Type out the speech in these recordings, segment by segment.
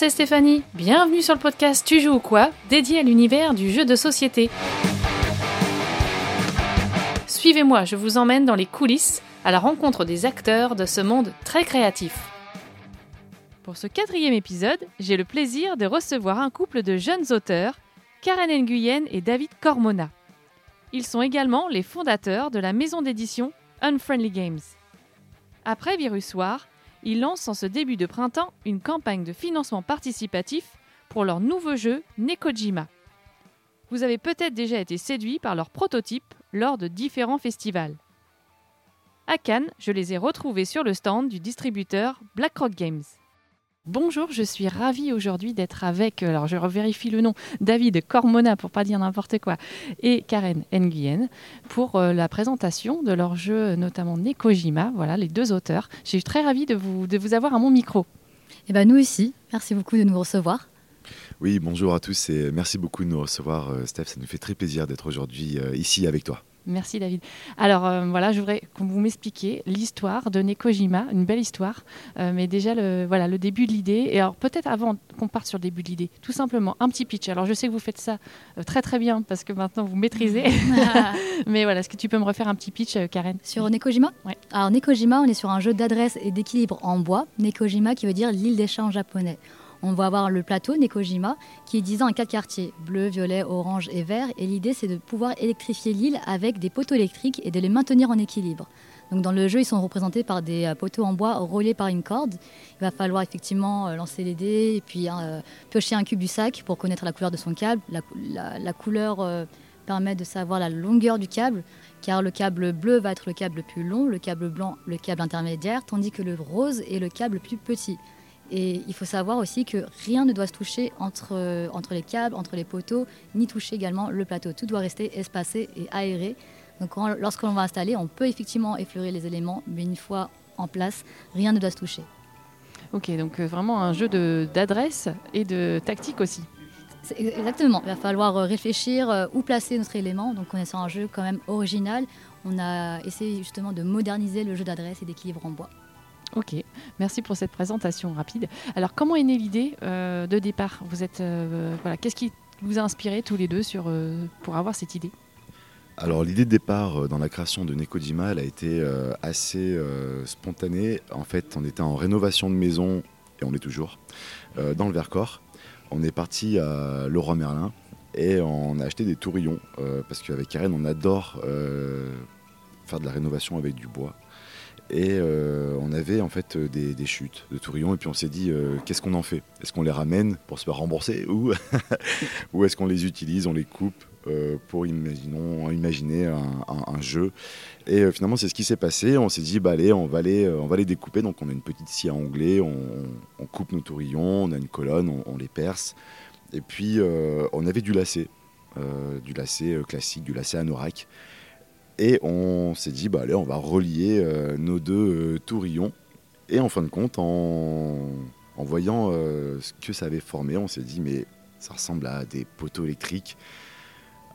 c'est Stéphanie. Bienvenue sur le podcast Tu joues ou quoi dédié à l'univers du jeu de société. Suivez-moi, je vous emmène dans les coulisses à la rencontre des acteurs de ce monde très créatif. Pour ce quatrième épisode, j'ai le plaisir de recevoir un couple de jeunes auteurs, Karen Nguyen et David Cormona. Ils sont également les fondateurs de la maison d'édition Unfriendly Games. Après Virus War, ils lancent en ce début de printemps une campagne de financement participatif pour leur nouveau jeu Nekojima. Vous avez peut-être déjà été séduit par leur prototype lors de différents festivals. À Cannes, je les ai retrouvés sur le stand du distributeur BlackRock Games. Bonjour, je suis ravie aujourd'hui d'être avec, alors je revérifie le nom, David Cormona pour pas dire n'importe quoi, et Karen Nguyen pour euh, la présentation de leur jeu, notamment Nekojima, voilà les deux auteurs. Je suis très ravie de vous, de vous avoir à mon micro. Et eh ben nous aussi, merci beaucoup de nous recevoir. Oui, bonjour à tous et merci beaucoup de nous recevoir, euh, Steph. Ça nous fait très plaisir d'être aujourd'hui euh, ici avec toi. Merci David. Alors euh, voilà, je voudrais que vous m'expliquiez l'histoire de Nekojima, une belle histoire, euh, mais déjà le, voilà, le début de l'idée. Et alors peut-être avant qu'on parte sur le début de l'idée, tout simplement un petit pitch. Alors je sais que vous faites ça euh, très très bien parce que maintenant vous maîtrisez. mais voilà, est-ce que tu peux me refaire un petit pitch, Karen? Sur Nekojima? Oui. Alors Nekojima, on est sur un jeu d'adresse et d'équilibre en bois. Nekojima qui veut dire l'île des chats en japonais. On va avoir le plateau Nekojima qui est divisé en quatre quartiers, bleu, violet, orange et vert. Et l'idée, c'est de pouvoir électrifier l'île avec des poteaux électriques et de les maintenir en équilibre. Donc dans le jeu, ils sont représentés par des euh, poteaux en bois reliés par une corde. Il va falloir effectivement euh, lancer les dés et puis euh, piocher un cube du sac pour connaître la couleur de son câble. La, couleur permet de savoir la longueur du câble, car le câble bleu va être le câble le plus long, le câble blanc le câble intermédiaire, tandis que le rose est le câble le plus petit. Et il faut savoir aussi que rien ne doit se toucher entre, entre les câbles, entre les poteaux, ni toucher également le plateau. Tout doit rester espacé et aéré. Donc lorsqu'on va installer, on peut effectivement effleurer les éléments, mais une fois en place, rien ne doit se toucher. Ok, donc euh, vraiment un jeu d'adresse et de tactique aussi. Exactement, il va falloir euh, réfléchir euh, où placer notre élément. Donc on est sur un jeu quand même original. On a essayé justement de moderniser le jeu d'adresse et d'équilibre en bois. Ok, merci pour cette présentation rapide. Alors, comment est née l'idée euh, de départ? Vous êtes euh, voilà, qu'est-ce qui vous a inspiré tous les deux sur, euh, pour avoir cette idée? Alors l'idée de départ dans la création de Nekojima, elle a été assez spontanée. En fait, on était en rénovation de maison, et on est toujours, dans le Vercors. On est parti à Leroy Merlin et on a acheté des tourillons, parce qu'avec Karen, on adore faire de la rénovation avec du bois. Et euh, on avait en fait euh, des, chutes de tourillons et puis on s'est dit euh, qu'est-ce qu'on en fait? Est-ce qu'on les ramène pour se faire rembourser ou, ou est-ce qu'on les utilise, on les coupe pour imaginons, imaginer un, jeu? Et finalement c'est ce qui s'est passé. On s'est dit bah allez on va les, on va les découper. Donc on a une petite scie à onglet, on, coupe nos tourillons, on a une colonne, on, les perce. Et puis on avait du lacet, du lacet classique, du lacet anorak. Et on s'est dit, bah allez, on va relier euh, nos deux euh, tourillons. Et en fin de compte, en, voyant euh, ce que ça avait formé, on s'est dit, mais ça ressemble à des poteaux électriques.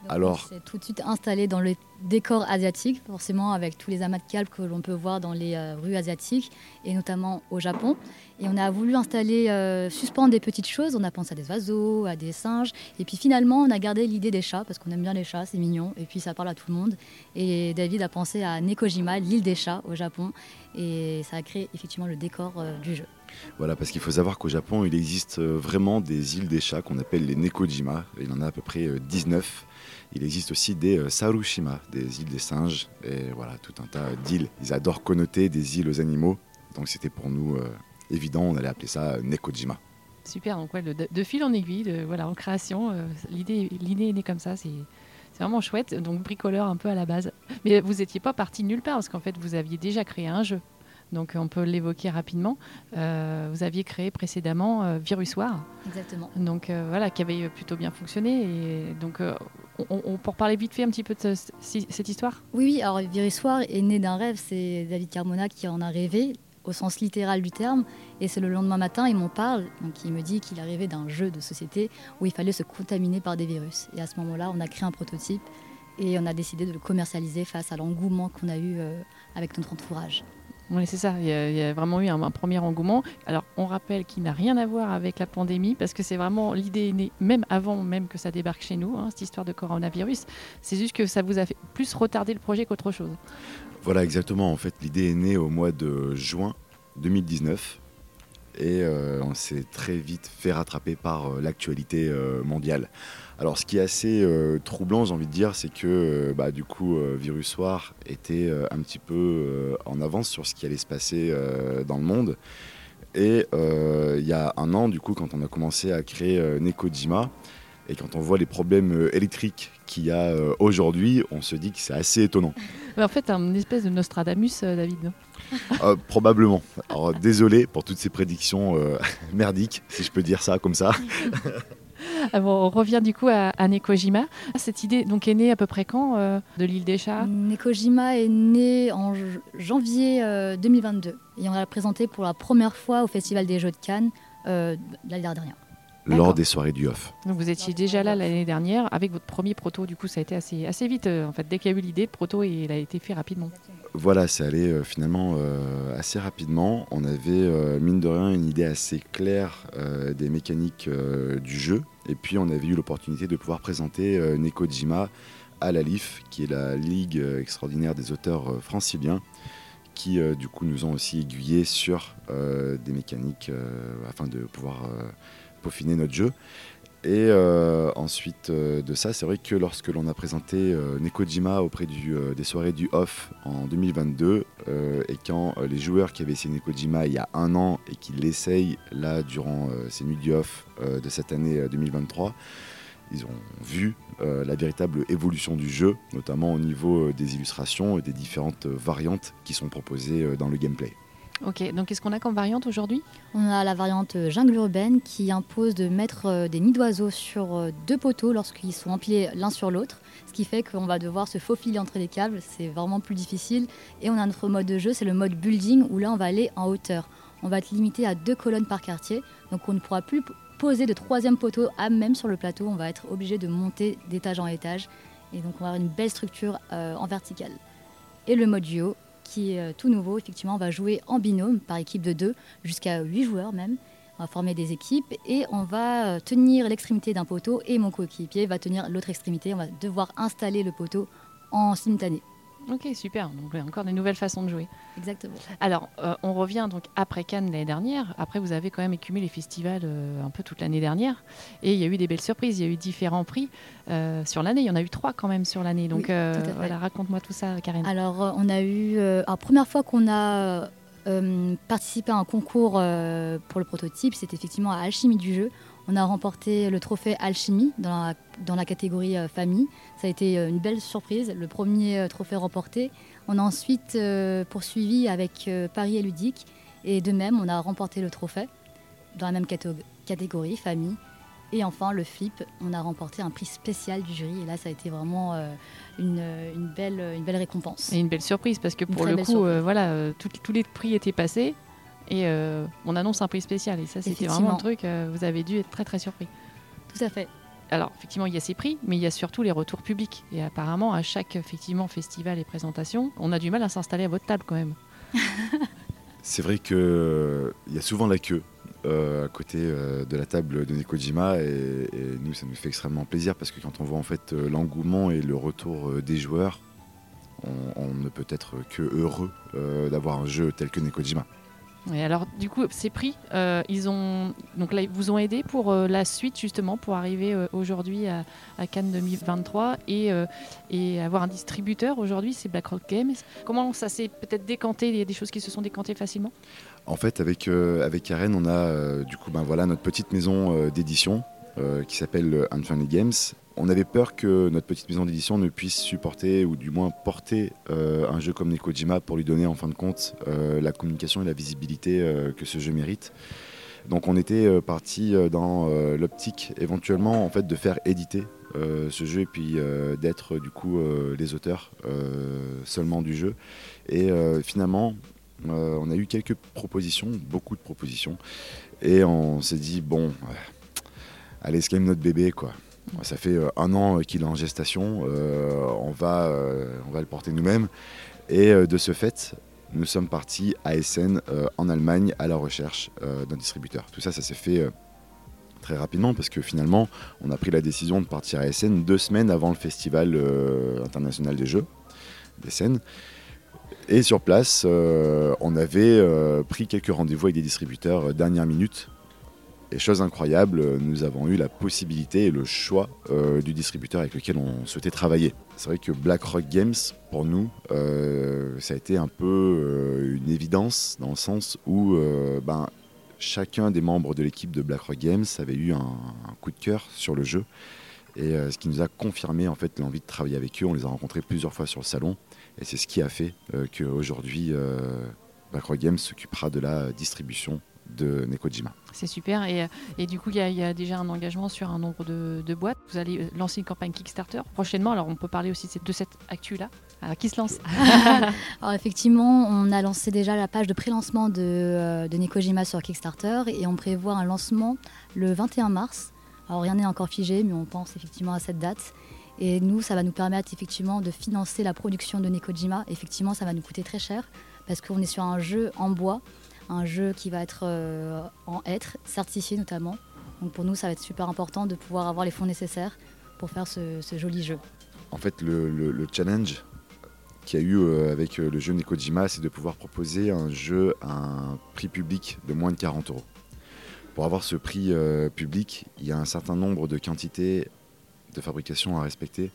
Alors, c'est tout de suite installé dans le décor asiatique, forcément avec tous les amas de câbles que l'on peut voir dans les euh, rues asiatiques et notamment au Japon. Et on a voulu installer, euh, suspendre des petites choses. On a pensé à des oiseaux, à des singes. Et puis finalement, on a gardé l'idée des chats parce qu'on aime bien les chats, c'est mignon. Et puis ça parle à tout le monde. Et David a pensé à Nekojima, l'île des chats au Japon. Et ça a créé effectivement le décor euh, du jeu. Voilà, parce qu'il faut savoir qu'au Japon, il existe vraiment des îles des chats qu'on appelle les Nekojima. Il y en a à peu près 19. Il existe aussi des euh, Sarushima, des îles des singes, et voilà, tout un tas d'îles. Ils adorent connoter des îles aux animaux, donc c'était pour nous euh, évident, on allait appeler ça Nekojima. Super, donc ouais, de, fil en aiguille, de, voilà, en création, euh, l'idée, est née comme ça, c'est vraiment chouette, donc bricoleur un peu à la base. Mais vous n'étiez pas parti nulle part, parce qu'en fait, vous aviez déjà créé un jeu. Donc on peut l'évoquer rapidement. Euh, vous aviez créé précédemment euh, Virus War. Exactement. Donc euh, voilà, qui avait plutôt bien fonctionné. Et donc on, pour parler vite fait un petit peu de cette histoire Oui, oui. Alors Virus War est né d'un rêve. C'est David Carmona qui en a rêvé au sens littéral du terme. Et c'est le lendemain matin, il m'en parle. Donc il me dit qu'il a rêvé d'un jeu de société où il fallait se contaminer par des virus. Et à ce moment-là, on a créé un prototype et on a décidé de le commercialiser face à l'engouement qu'on a eu avec notre entourage. Oui, c'est ça. Il y, a, vraiment eu un, premier engouement. Alors, on rappelle qu'il n'a rien à voir avec la pandémie, parce que c'est vraiment l'idée née même avant même que ça débarque chez nous, hein, cette histoire de coronavirus. C'est juste que ça vous a fait plus retarder le projet qu'autre chose. Voilà, exactement. En fait, l'idée est née au mois de juin 2019 et euh, on s'est très vite fait rattraper par euh, l'actualité euh, mondiale. Alors ce qui est assez troublant, j'ai envie de dire, c'est que euh, bah, du coup, euh, Virus Soir était un petit peu en avance sur ce qui allait se passer dans le monde. Et il y a un an, du coup, quand on a commencé à créer Nekojima, et quand on voit les problèmes électriques qu'il y a aujourd'hui, on se dit que c'est assez étonnant. En fait, un espèce de Nostradamus, David, euh, probablement. Alors désolé pour toutes ces prédictions euh, merdiques, si je peux dire ça comme ça. Ah bon, on revient du coup à, à, Nekojima. Cette idée donc est née à peu près quand euh, de l'île des chats? Nekojima est né en janvier 2022 et on l'a présenté pour la première fois au Festival des Jeux de Cannes l'année dernière lors des soirées du off. Donc vous étiez déjà là l'année dernière avec votre premier proto, du coup ça a été assez, assez vite en fait. Dès qu'il y a eu l'idée, le proto il a été fait rapidement. Voilà, c'est allé euh, finalement euh, assez rapidement. On avait euh, mine de rien une idée assez claire euh, des mécaniques du jeu et puis on avait eu l'opportunité de pouvoir présenter Nekojima à la LIF qui est la Ligue extraordinaire des auteurs franciliens qui du coup nous ont aussi aiguillés sur des mécaniques afin de pouvoir peaufiner notre jeu. Et euh, ensuite euh, de ça, c'est vrai que lorsque l'on a présenté euh, Nekojima auprès du, des soirées du off en 2022, et quand les joueurs qui avaient essayé Nekojima il y a un an et qui l'essayent là durant ces nuits du off de cette année 2023, ils ont vu la véritable évolution du jeu, notamment au niveau des illustrations et des différentes variantes qui sont proposées dans le gameplay. Ok, donc qu'est-ce qu'on a comme variante aujourd'hui? On a la variante jungle urbaine qui impose de mettre euh, des nids d'oiseaux sur euh, deux poteaux lorsqu'ils sont empilés l'un sur l'autre, ce qui fait qu'on va devoir se faufiler entre les câbles, c'est vraiment plus difficile. Et on a notre mode de jeu, c'est le mode building où là on va aller en hauteur. On va être limité à deux colonnes par quartier, donc on ne pourra plus poser de troisième poteau à même sur le plateau, on va être obligé de monter d'étage en étage, et donc on va avoir une belle structure euh, en verticale. Et le mode duo, qui est euh, tout nouveau. Effectivement, on va jouer en binôme par équipe de deux, jusqu'à 8 joueurs même. On va former des équipes et on va euh, tenir l'extrémité d'un poteau et mon coéquipier va tenir l'autre extrémité. On va devoir installer le poteau en simultané. Ok, super. Donc encore des nouvelles façons de jouer. Exactement. Alors, euh, on revient donc après Cannes l'année dernière. Après, vous avez quand même écumé les festivals euh, un peu toute l'année dernière. Et il y a eu des belles surprises. Il y a eu différents prix euh, sur l'année. Il y en a eu trois quand même sur l'année. Donc, oui, voilà, raconte-moi tout ça, Karen. Alors, on a eu. la première fois qu'on a. participé à un concours pour le prototype, c'est effectivement à Alchimie du jeu. On a remporté le trophée Alchimie dans la, dans la catégorie euh, famille. Ça a été euh, une belle surprise, le premier euh, trophée remporté. On a ensuite poursuivi avec Paris et Ludique. Et de même, on a remporté le trophée dans la même catégorie, famille. Et enfin, le flip, on a remporté un prix spécial du jury. Et là, ça a été vraiment euh, une, une, belle, une belle récompense. Et une belle surprise, parce que pour le coup, euh, voilà, tous les prix étaient passés. Et euh, on annonce un prix spécial. Et ça, c'était vraiment un truc, euh, vous avez dû être très très surpris. Tout à fait. Alors, effectivement, il y a ces prix, mais il y a surtout les retours publics. Et apparemment, à chaque effectivement, festival et présentation, on a du mal à s'installer à votre table quand même. C'est vrai qu'il euh, y a souvent la queue euh, à côté euh, de la table de Nekojima et, et, nous, ça nous fait extrêmement plaisir parce que quand on voit en fait euh, l'engouement et le retour euh, des joueurs, on, on, ne peut être que heureux euh, d'avoir un jeu tel que Nekojima. Alors, du coup, ces prix, euh, ils ont donc vous ont aidé pour euh, la suite justement pour arriver euh, aujourd'hui à, Cannes 2023 et, et avoir un distributeur aujourd'hui, c'est BlackRock Games. Comment ça s'est peut-être décanté? Il y a des choses qui se sont décantées facilement? En fait, avec avec Karen, on a du coup, ben voilà, notre petite maison d'édition qui s'appelle Unfunny Games on avait peur que notre petite maison d'édition ne puisse supporter ou du moins porter euh, un jeu comme Nekojima pour lui donner en fin de compte euh, la communication et la visibilité euh, que ce jeu mérite. Donc on était euh, parti euh, dans euh, l'optique éventuellement en fait de faire éditer ce jeu et puis d'être du coup les auteurs seulement du jeu. Et finalement on a eu quelques propositions, beaucoup de propositions et on s'est dit bon allez c'est notre bébé quoi. Ça fait euh, un an qu'il est en gestation, euh, on, va, euh, on va le porter nous-mêmes. Et de ce fait, nous sommes partis à Essen, en Allemagne, à la recherche d'un distributeur. Tout ça, ça s'est fait très rapidement parce que finalement, on a pris la décision de partir à Essen deux semaines avant le Festival international des Jeux d'Essen. Et sur place, euh, on avait euh, pris quelques rendez-vous avec des distributeurs euh, dernière minute. Et chose incroyable, nous avons eu la possibilité et le choix du distributeur avec lequel on souhaitait travailler. C'est vrai que BlackRock Games, pour nous, ça a été un peu une évidence dans le sens où ben, chacun des membres de l'équipe de BlackRock Games avait eu un, coup de cœur sur le jeu. Et ce qui nous a confirmé en fait l'envie de travailler avec eux. On les a rencontrés plusieurs fois sur le salon. Et c'est ce qui a fait euh, qu'aujourd'hui, euh, BlackRock Games s'occupera de la distribution de Nekojima. C'est super. Et, euh, et, du coup, il y, a déjà un engagement sur un nombre de, boîtes. Vous allez lancer une campagne Kickstarter prochainement. Alors, on peut parler aussi de cette actu-là. Alors, qui se lance Alors, effectivement, on a lancé déjà la page de pré-lancement de, de Nekojima sur Kickstarter et on prévoit un lancement le 21 mars. Alors, rien n'est encore figé, mais on pense effectivement à cette date. Et nous, ça va nous permettre effectivement de financer la production de Nekojima. Effectivement, ça va nous coûter très cher parce qu'on est sur un jeu en bois, un jeu qui va être euh, en être, certifié notamment. Donc pour nous, ça va être super important de pouvoir avoir les fonds nécessaires pour faire ce, joli jeu. En fait, le, challenge qu'il y a eu euh, avec euh, le jeu Nekojima, c'est de pouvoir proposer un jeu à un prix public de moins de 40 euros. Pour avoir ce prix public, il y a un certain nombre de quantités de fabrication à respecter.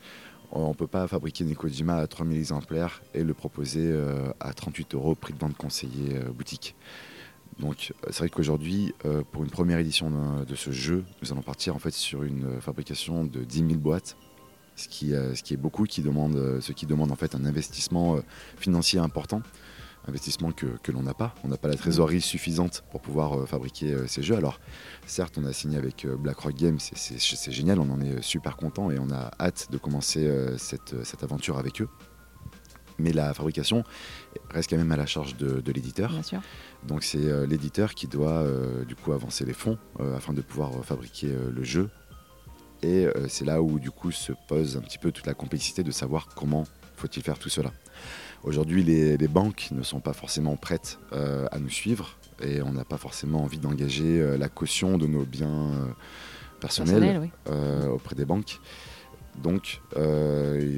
On ne peut pas fabriquer Nekojima à 3000 exemplaires et le proposer euh, à 38 euros prix de vente conseillé euh, boutique. Donc euh, c'est vrai qu'aujourd'hui, pour une première édition de ce jeu, nous allons partir en fait sur une fabrication de 10 000 boîtes, ce qui, ce qui est beaucoup, qui demande, ce qui demande en fait un investissement financier important investissement que, que l'on n'a pas. On n'a pas la trésorerie suffisante pour pouvoir euh, fabriquer euh, ces jeux. Alors, certes, on a signé avec euh, BlackRock Games, c'est génial, on en est super content et on a hâte de commencer cette, cette, aventure avec eux. Mais la fabrication reste quand même à la charge de, de l'éditeur. Donc c'est l'éditeur qui doit du coup avancer les fonds afin de pouvoir fabriquer le jeu. Et c'est là où du coup se pose un petit peu toute la complexité de savoir comment faut-il faire tout cela? Aujourd'hui, les, banques ne sont pas forcément prêtes euh, à nous suivre et on n'a pas forcément envie d'engager euh, la caution de nos biens euh, personnels auprès des banques. Donc,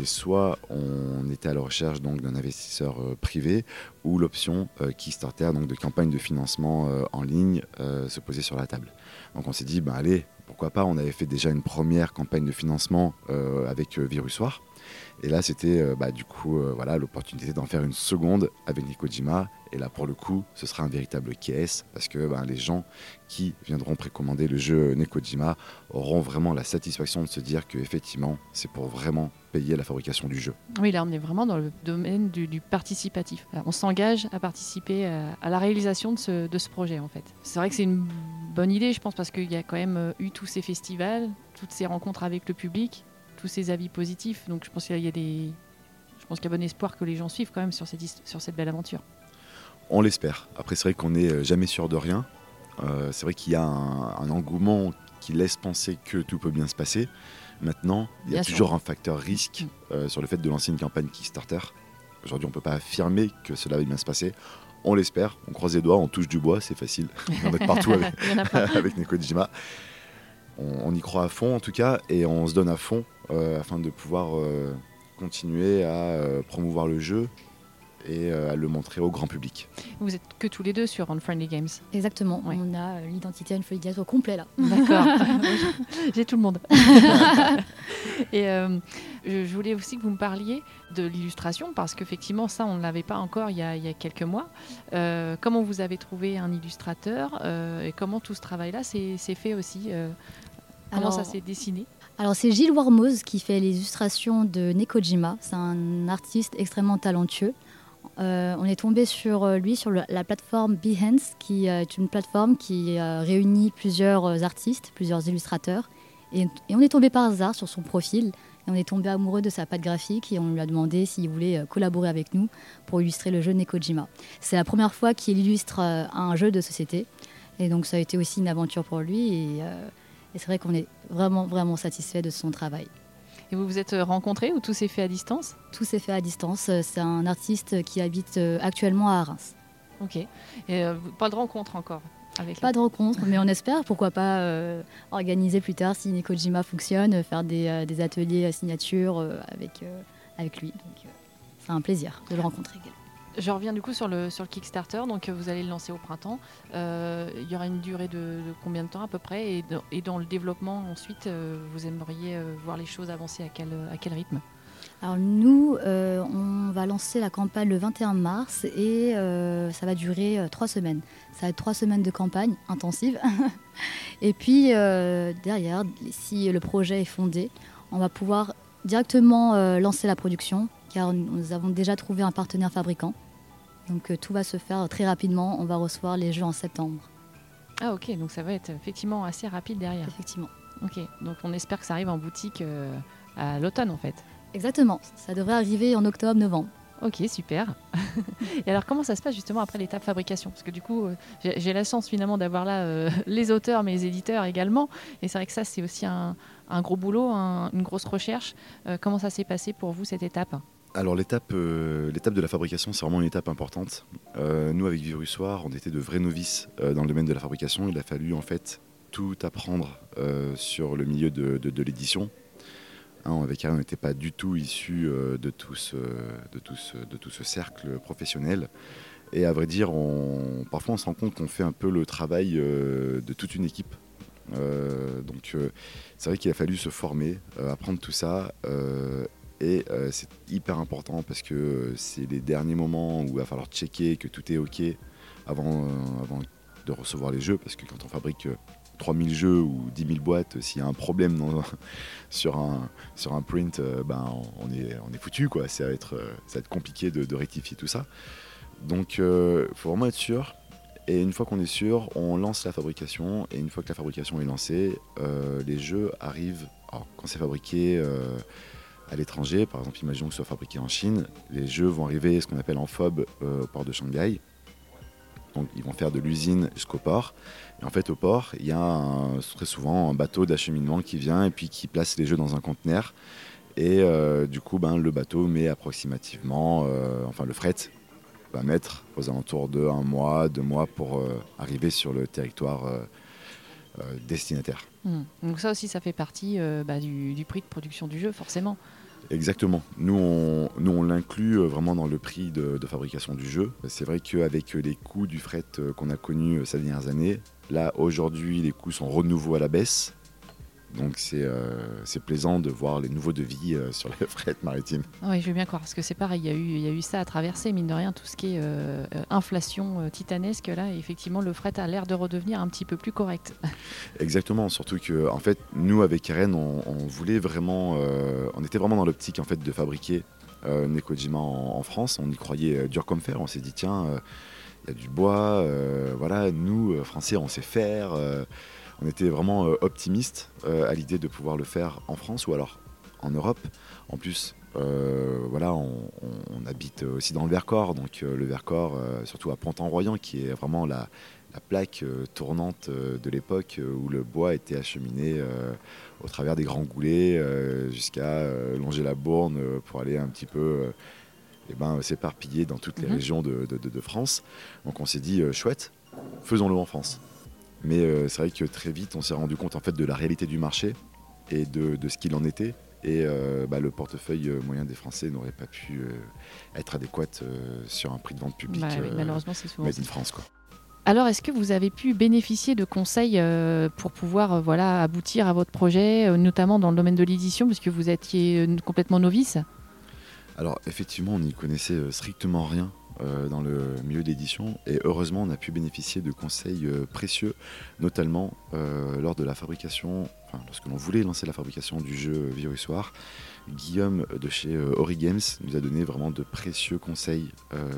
soit on était à la recherche d'un investisseur privé, ou l'option Kickstarter, donc de campagne de financement en ligne, se posait sur la table. Donc, on s'est dit, ben allez, pourquoi pas? On avait fait déjà une première campagne de financement avec Virusoir. Et là, c'était euh, bah, du coup euh, voilà l'opportunité d'en faire une seconde avec Nikojima. Et là, pour le coup, ce sera un véritable KS parce que bah, les gens qui viendront précommander le jeu Nekojima auront vraiment la satisfaction de se dire qu'effectivement, c'est pour vraiment payer la fabrication du jeu. Oui, là, on est vraiment dans le domaine du, participatif. on s'engage à participer à, la réalisation de ce, de ce, projet, en fait. C'est vrai que c'est une bonne idée, je pense, parce qu'il y a quand même euh, eu tous ces festivals, toutes ces rencontres avec le public tous ces avis positifs. Donc je pense qu'il y a des, je pense qu'il y a bon espoir que les gens suivent quand même sur cette, sur cette belle aventure. On l'espère. Après, c'est vrai qu'on n'est euh, jamais sûr de rien. Euh, c'est vrai qu'il y a un, engouement qui laisse penser que tout peut bien se passer. Maintenant, il y a toujours un facteur risque mm. euh, sur le fait de lancer une campagne Kickstarter. Aujourd'hui, on ne peut pas affirmer que cela va bien se passer. On l'espère, on croise les doigts, on touche du bois, c'est facile. On être partout avec, avec Nekodijima on, y croit à fond en tout cas et on se donne à fond euh, afin de pouvoir euh, continuer à euh, promouvoir le jeu et à le montrer au grand public. Vous êtes que tous les deux sur Unfriendly Games Exactement, on a l'identité Unfriendly Games au complet là. D'accord, j'ai tout le monde. et je voulais aussi que vous me parliez de l'illustration parce qu'effectivement ça on ne l'avait pas encore il y a, quelques mois. comment vous avez trouvé un illustrateur et comment tout ce travail-là s'est fait aussi Comment ça s'est dessiné? alors c'est Gilles Warmoz qui fait les illustrations de Nekojima. C'est un artiste extrêmement talentueux. Euh, on est tombé sur euh, lui sur la plateforme Behance, qui euh, est une plateforme qui réunit plusieurs artistes, plusieurs illustrateurs. Et, on est tombé par hasard sur son profil. Et on est tombé amoureux de sa patte graphique et on lui a demandé s'il voulait collaborer avec nous pour illustrer le jeu Nekojima. C'est la première fois qu'il illustre un jeu de société. Et donc ça a été aussi une aventure pour lui. Et c'est vrai qu'on est vraiment, vraiment satisfait de son travail. Et vous vous êtes rencontrés ou tout s'est fait à distance? Tout s'est fait à distance. C'est un artiste qui habite actuellement à Reims. Ok. Et pas de rencontre encore avec Pas de rencontre, mais on espère, pourquoi pas organiser plus tard si Nikojima fonctionne, faire des, des ateliers à signature avec, avec lui. Donc c'est un plaisir de le rencontrer également. Je reviens du coup sur le, sur le Kickstarter. Donc, vous allez le lancer au printemps. Euh, il y aura une durée de, combien de temps à peu près? Et, dans le développement, ensuite, euh, vous aimeriez euh, voir les choses avancer à quel, à quel rythme? Alors nous, on va lancer la campagne le 21 mars et ça va durer trois semaines. Ça va être trois semaines de campagne intensive. et puis derrière, si le projet est fondé, on va pouvoir directement lancer la production car nous avons déjà trouvé un partenaire fabricant. Donc euh, tout va se faire très rapidement. On va recevoir les jeux en septembre. Ah ok, donc ça va être effectivement assez rapide derrière. Effectivement. Ok, donc on espère que ça arrive en boutique euh, à l'automne en fait. Exactement, ça devrait arriver en octobre-novembre. Ok, super. et alors, comment ça se passe justement après l'étape fabrication? Parce que du coup, euh, j'ai la chance finalement d'avoir là les auteurs, mais les éditeurs également. Et c'est vrai que ça, c'est aussi un, gros boulot, une grosse recherche. comment ça s'est passé pour vous cette étape? Alors l'étape, euh, l'étape de la fabrication, c'est vraiment une étape importante. Euh, nous, avec Virussoir, on était de vrais novices euh, dans le domaine de la fabrication. Il a fallu en fait tout apprendre sur le milieu de, l'édition. Hein, avec on n'était pas du tout issus de, tout ce, cercle professionnel. Et à vrai dire, parfois on se rend compte qu'on fait un peu le travail de toute une équipe. donc c'est vrai qu'il a fallu se former, apprendre tout ça et euh, c'est hyper important parce que euh, c'est les derniers moments où il va falloir checker que tout est OK avant, euh, avant de recevoir les jeux. Parce que quand on fabrique 3000 jeux ou 10 000 boîtes, s'il y a un problème sur, un, sur un print, ben, on, est, on est foutu. Quoi. Ça, va être, ça va être compliqué de, rectifier tout ça. Donc il faut vraiment être sûr. Et une fois qu'on est sûr, on lance la fabrication. Et une fois que la fabrication est lancée, les jeux arrivent. Alors, quand c'est fabriqué à l'étranger. Par exemple, imaginons que ce soit fabriqué en Chine. Les jeux vont arriver ce qu'on appelle en FOB euh, au port de Shanghai. Donc ils vont faire de l'usine jusqu'au port. Et en fait, au port, il y a très souvent un bateau d'acheminement qui vient et puis qui place les jeux dans un conteneur. Et euh, du coup, ben, le bateau met approximativement, euh, enfin le fret va mettre aux alentours de un mois, deux mois pour arriver sur le territoire destinataire. Hmm. Donc ça aussi, ça fait partie bah, du, prix de production du jeu, forcément. Exactement. Nous, on, l'inclut euh, vraiment dans le prix de, fabrication du jeu. C'est vrai qu'avec les coûts du fret euh, qu'on a connus euh, ces dernières années, là, aujourd'hui, les coûts sont renouveau à la baisse. Donc euh, c'est plaisant de voir les nouveaux devis euh, sur les fret maritimes. Oui, je veux bien croire, parce que c'est pareil, il y, a eu, il y a eu ça à traverser, mine de rien, tout ce qui est euh, inflation titanesque, là, et effectivement, le fret a l'air de redevenir un petit peu plus correct. Exactement, surtout que, en fait, nous, avec Karen, on, voulait vraiment, on était vraiment dans l'optique, en fait, de fabriquer Nekojima en, en, France, on y croyait dur comme fer, on s'est dit, tiens, il y a du bois, voilà, nous, Français, on sait faire on était vraiment euh, optimiste euh, à l'idée de pouvoir le faire en France ou alors en Europe. En plus, euh, voilà, on, habite aussi dans le Vercors, donc le Vercors, surtout à Pont-en-Royan, qui est vraiment la, plaque tournante de l'époque où le bois était acheminé au travers des grands goulets jusqu'à longer la Bourne pour aller un petit peu eh ben, s'éparpiller dans toutes les mhm. régions de, de, France. Donc on s'est dit, chouette, faisons-le en France. Mais euh, c'est vrai que très vite, on s'est rendu compte en fait de la réalité du marché et de, ce qu'il en était. Et euh, bah, le portefeuille euh, moyen des Français n'aurait pas pu être adéquat sur un prix de vente public. Bah malheureusement, c'est souvent. Made in France, quoi. Alors, est-ce que vous avez pu bénéficier de conseils pour pouvoir voilà, aboutir à votre projet, notamment dans le domaine de l'édition, puisque vous étiez complètement novice? Alors, effectivement, on n'y connaissait strictement rien euh, dans le milieu d'édition et heureusement on a pu bénéficier de conseils euh, précieux, notamment euh, lors de la fabrication, lorsque l'on voulait lancer la fabrication du jeu Virusoir. Guillaume de chez Ori Games nous a donné vraiment de précieux conseils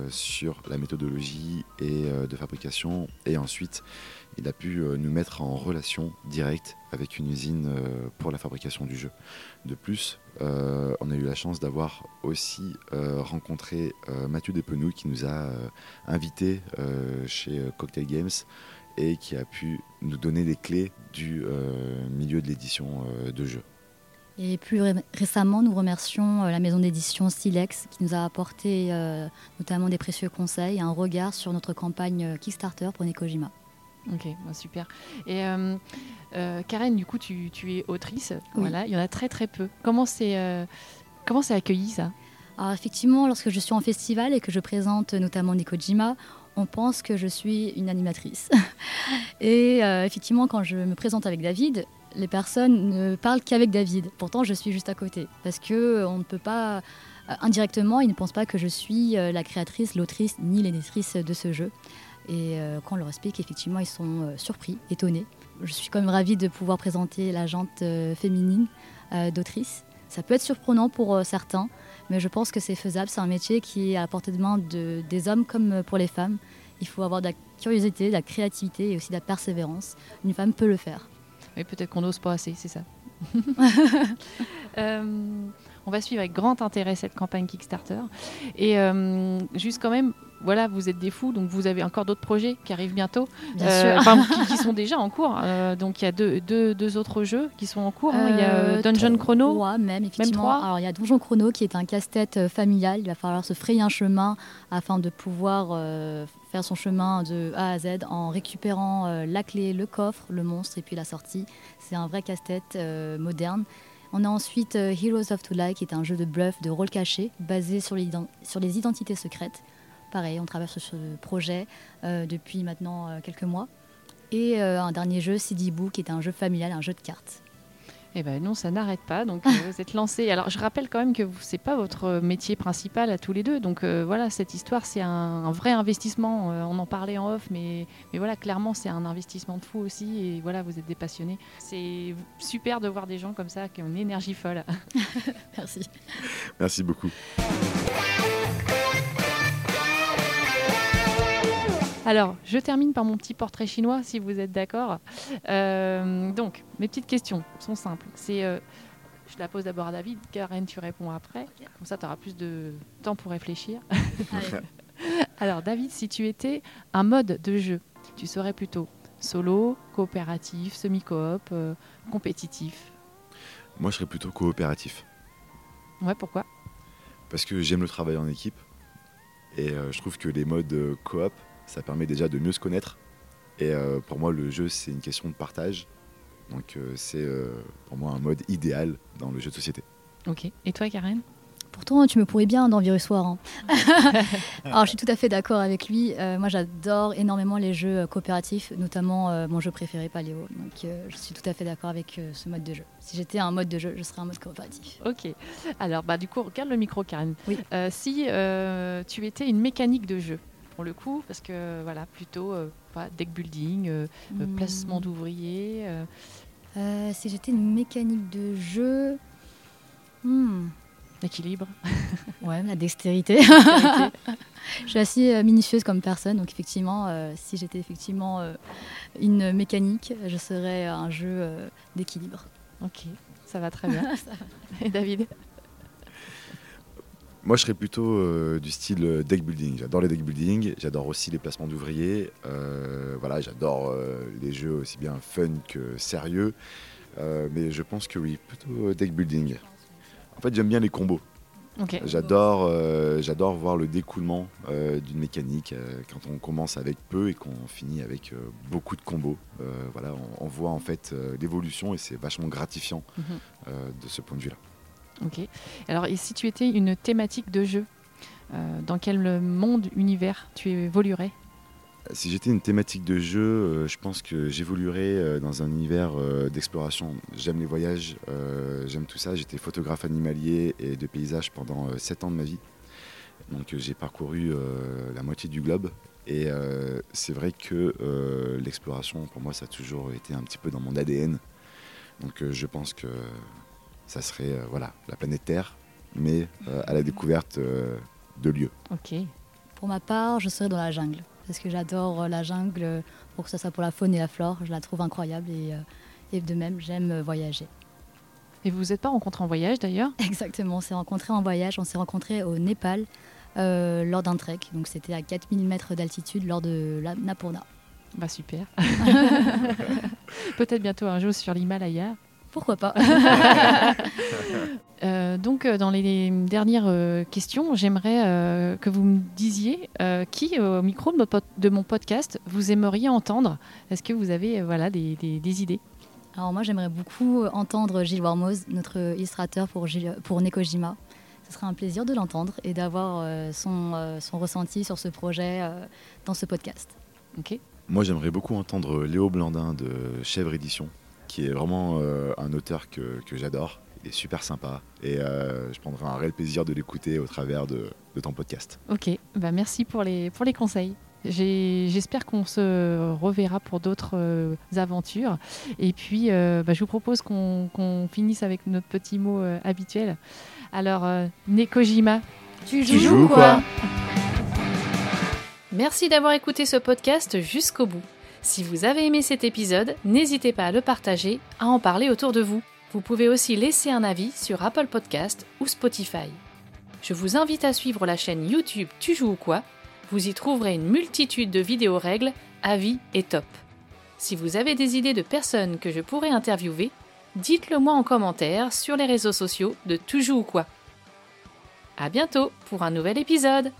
sur la méthodologie et de fabrication et ensuite il a pu nous mettre en relation directe avec une usine pour la fabrication du jeu. De plus, euh, on a eu la chance d'avoir aussi euh, rencontré euh, Mathieu Despenouilles qui nous a invités chez Cocktail Games et qui a pu nous donner les clés du milieu de l'édition de jeux. Et plus récemment, nous remercions la maison d'édition Silex qui nous a apporté notamment des précieux conseils et un regard sur notre campagne Kickstarter pour Nekojima. Ok, bah, super. Et Karen, du coup, tu, es autrice. Voilà, il y en a très très peu. Comment c'est comment c'est accueilli ça? Alors effectivement, lorsque je suis en festival et que je présente notamment Nekojima, on pense que je suis une animatrice. et euh, effectivement, quand je me présente avec David, les personnes ne parlent qu'avec David. Pourtant, je suis juste à côté. Parce que euh, on ne peut pas, euh, indirectement, ils ne pensent pas que je suis la créatrice, l'autrice ni l'éditrice de ce jeu. Et quand on leur explique, effectivement, ils sont surpris, étonnés. Je suis quand même ravie de pouvoir présenter la jante féminine d'autrice. Ça peut être surprenant pour certains, mais je pense que c'est faisable. C'est un métier qui est à portée de main de, des hommes comme pour les femmes. Il faut avoir de la curiosité, de la créativité et aussi de la persévérance. Une femme peut le faire. Oui, peut-être qu'on n'ose pas assez, c'est ça. euh, on va suivre avec grand intérêt cette campagne Kickstarter. Et euh, juste quand même, voilà, vous êtes des fous, donc vous avez encore d'autres projets qui arrivent bientôt, Bien euh, sûr. qui, sont déjà en cours. Euh, donc il y a deux, deux, autres jeux qui sont en cours. Hein. Il y a Dungeon Chrono. Trois, même, effectivement. Alors il y a Dungeon Chrono qui est un casse-tête familial. Il va falloir se frayer un chemin afin de pouvoir faire son chemin de A à Z en récupérant la clé, le coffre, le monstre et puis la sortie. C'est un vrai casse-tête moderne. On a ensuite euh, Heroes of Tula, qui est un jeu de bluff, de rôle caché, basé sur les, identités secrètes. Pareil, on sur ce projet euh, depuis maintenant euh, quelques mois. Et un dernier jeu, Book, qui est un jeu familial, un jeu de cartes. Eh ben non, ça n'arrête pas. Donc euh, vous êtes lancé. Alors je rappelle quand même que c'est pas votre métier principal à tous les deux. Donc euh, voilà, cette histoire, c'est un, vrai investissement. Euh, on en parlait en off, mais, mais voilà, clairement, c'est un investissement de fou aussi. Et voilà, vous êtes des passionnés. C'est super de voir des gens comme ça qui ont une énergie folle. Merci. Merci beaucoup. Alors, je termine par mon petit portrait chinois, si vous êtes d'accord. Euh, donc, mes petites questions sont simples. C'est, euh, je la pose d'abord à David, Karen, tu réponds après. Comme ça, tu auras plus de temps pour réfléchir. Alors, David, si tu étais un mode de jeu, tu serais plutôt solo, coopératif, semi-coop, euh, compétitif? Moi, je serais plutôt coopératif. Ouais, pourquoi? Parce que j'aime le travail en équipe. Et je trouve que les modes coop, ça permet déjà de mieux se connaître. Et euh, pour moi, le jeu, c'est une question de partage. Donc euh, c'est euh, pour moi un mode idéal dans le jeu de société. Ok. Et toi, Karen? Pourtant, tu me pourrais bien dans Virus War. Hein. Alors, je suis tout à fait d'accord avec lui. moi, j'adore énormément les jeux coopératifs, notamment mon jeu préféré, Paléo. Donc, je suis tout à fait d'accord avec ce mode de jeu. Si j'étais un mode de jeu, je serais un mode coopératif. Ok. Alors, bah, du coup, regarde le micro, Karen. Oui. si tu étais une mécanique de jeu, pour le coup, parce que voilà, plutôt euh, deck building, euh, euh, hmm. placement d'ouvriers. si j'étais une mécanique de jeu. Hmm. L'équilibre. ouais, la dextérité. je suis assez minutieuse comme personne, donc effectivement, si j'étais effectivement une mécanique, je serais un jeu d'équilibre. Ok, ça va très bien. Et David? Moi, je serais plutôt euh, du style euh, deck building. J'adore les deck building, j'adore aussi les placements d'ouvriers. Euh, voilà, j'adore les jeux aussi bien fun que sérieux. mais je pense que oui, plutôt deck building. En fait, j'aime bien les combos. J'adore, j'adore voir le découlement d'une mécanique quand on commence avec peu et qu'on finit avec beaucoup de combos. voilà, on, voit en fait l'évolution et c'est vachement gratifiant mhm. de ce point de vue-là. Ok. Alors, et si tu étais une thématique de jeu, euh, dans quel monde, univers tu évoluerais? Si j'étais une thématique de jeu, euh, je pense que j'évoluerais euh, dans un univers d'exploration. J'aime les voyages, j'aime tout ça. J'étais photographe animalier et de paysage pendant 7 ans de ma vie. Donc j'ai parcouru la moitié du globe. Et c'est vrai que l'exploration, pour moi, ça a toujours été un petit peu dans mon ADN. Donc je pense que ça serait euh, voilà, la planète Terre, mais euh, à la découverte euh, de lieux. Ok. Pour ma part, je serais dans la jungle, parce que j'adore la jungle, pour que ce soit pour la faune et la flore, je la trouve incroyable et, et de même, j'aime voyager. Et vous vous êtes pas rencontrés en voyage d'ailleurs? Exactement, on s'est rencontrés en voyage, on s'est rencontrés au Népal lors d'un trek, donc c'était à 4000 mètres d'altitude lors de la Napurna. Bah super. Peut-être bientôt un jour sur l'Himalaya Pourquoi pas Euh, donc, euh, dans les dernières euh, questions, j'aimerais euh, que vous me disiez euh, qui, au micro de, mon pod- de mon podcast, vous aimeriez entendre? Est-ce que vous avez euh, voilà, des, des- des idées? Alors moi j'aimerais beaucoup entendre Gilles Warmoz, notre illustrateur pour, Gilles- pour Nekojima. Ce serait un plaisir de l'entendre et d'avoir euh, son, euh, son ressenti sur ce projet euh, dans ce podcast. Ok. Moi, j'aimerais beaucoup entendre Léo Blandin de Chèvre Édition, qui est vraiment euh, un auteur que, que j'adore. Il est super sympa et euh, je prendrai un réel plaisir de l'écouter au travers de, de ton podcast. Ok, bah merci pour les, pour les conseils. J'ai- J'espère qu'on se reverra pour d'autres euh, aventures. Et puis, euh, bah, je vous propose qu'on qu'on finisse avec notre petit mot euh, habituel. Alors, euh, Nekojima, Tu Tu joues quoi? Merci d'avoir écouté ce podcast jusqu'au bout. Si vous avez aimé cet épisode, n'hésitez pas à le partager, à en parler autour de vous. Vous pouvez aussi laisser un avis sur Apple Podcast ou Spotify. Je vous invite à suivre la chaîne YouTube Tu joues ou quoi? Vous y trouverez une multitude de vidéos règles, avis et top. Si vous avez des idées de personnes que je pourrais interviewer, dites-le moi en commentaire sur les réseaux sociaux de Tu joues ou quoi? À bientôt pour un nouvel épisode